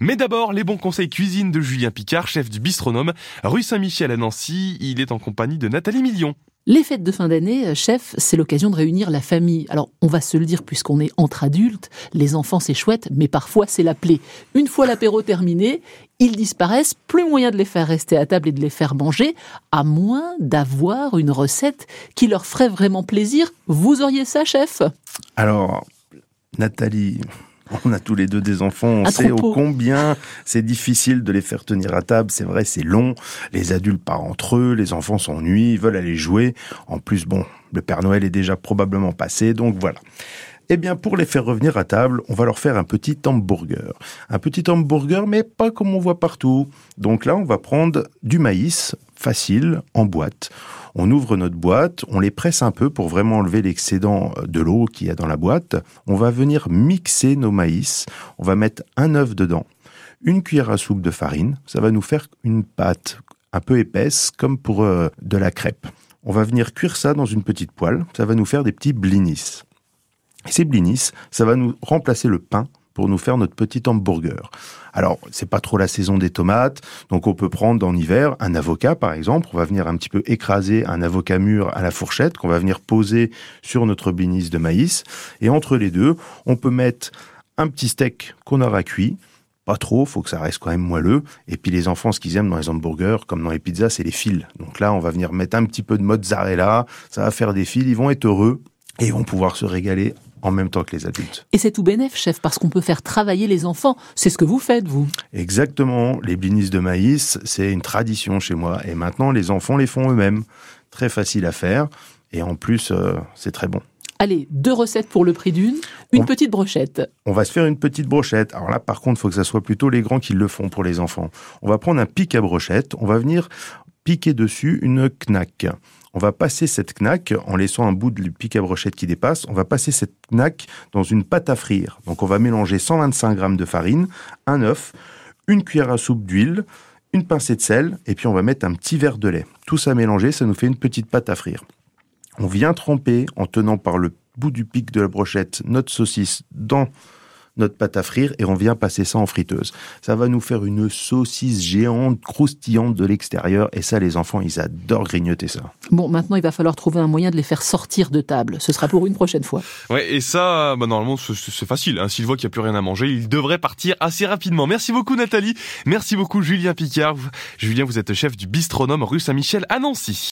Mais d'abord, les bons conseils cuisine de Julien Picard, chef du bistronome, rue Saint-Michel à Nancy. Il est en compagnie de Nathalie Million. Les fêtes de fin d'année, euh, chef, c'est l'occasion de réunir la famille. Alors, on va se le dire puisqu'on est entre adultes, les enfants c'est chouette, mais parfois c'est la plaie. Une fois l'apéro terminé, ils disparaissent, plus moyen de les faire rester à table et de les faire manger, à moins d'avoir une recette qui leur ferait vraiment plaisir. Vous auriez ça, chef? Alors, Nathalie, on a tous les deux des enfants, on sait au combien c'est difficile de les faire tenir à table. C'est vrai, c'est long. Les adultes partent entre eux, les enfants s'ennuient, ils veulent aller jouer. En plus, bon, le Père Noël est déjà probablement passé, donc voilà. Eh bien, pour les faire revenir à table, on va leur faire un petit hamburger. Un petit hamburger, mais pas comme on voit partout. Donc là, on va prendre du maïs facile en boîte. On ouvre notre boîte, on les presse un peu pour vraiment enlever l'excédent de l'eau qu'il y a dans la boîte. On va venir mixer nos maïs. On va mettre un œuf dedans, une cuillère à soupe de farine. Ça va nous faire une pâte un peu épaisse, comme pour euh, de la crêpe. On va venir cuire ça dans une petite poêle. Ça va nous faire des petits blinis. Et ces blinis, ça va nous remplacer le pain pour nous faire notre petit hamburger. Alors, c'est pas trop la saison des tomates, donc on peut prendre en hiver un avocat par exemple, on va venir un petit peu écraser un avocat mûr à la fourchette qu'on va venir poser sur notre blinis de maïs et entre les deux, on peut mettre un petit steak qu'on aura cuit, pas trop, faut que ça reste quand même moelleux. Et puis les enfants, ce qu'ils aiment dans les hamburgers, comme dans les pizzas, c'est les fils. Donc là, on va venir mettre un petit peu de mozzarella, ça va faire des fils, ils vont être heureux et ils vont pouvoir se régaler en même temps que les adultes. Et c'est tout bénef, chef, parce qu'on peut faire travailler les enfants. C'est ce que vous faites, vous. Exactement. Les blinis de maïs, c'est une tradition chez moi. Et maintenant, les enfants les font eux-mêmes. Très facile à faire. Et en plus, euh, c'est très bon. Allez, deux recettes pour le prix d'une, une petite brochette. On va se faire une petite brochette. Alors là, par contre, il faut que ça soit plutôt les grands qui le font pour les enfants. On va prendre un pic à brochette. On va venir piquer dessus une knack on va passer cette knack, en laissant un bout de pic à brochette qui dépasse, on va passer cette knack dans une pâte à frire. Donc on va mélanger 125 g de farine, un œuf, une cuillère à soupe d'huile, une pincée de sel, et puis on va mettre un petit verre de lait. Tout ça mélangé, ça nous fait une petite pâte à frire. On vient tremper, en tenant par le bout du pic de la brochette, notre saucisse dans notre pâte à frire et on vient passer ça en friteuse. Ça va nous faire une saucisse géante, croustillante de l'extérieur et ça, les enfants, ils adorent grignoter ça. Bon, maintenant, il va falloir trouver un moyen de les faire sortir de table. Ce sera pour une prochaine fois. Ouais, et ça, bah, normalement, c'est facile. Hein. S'il voit qu'il n'y a plus rien à manger, il devrait partir assez rapidement. Merci beaucoup, Nathalie. Merci beaucoup, Julien Picard. Julien, vous êtes chef du bistronome rue Saint-Michel à Nancy.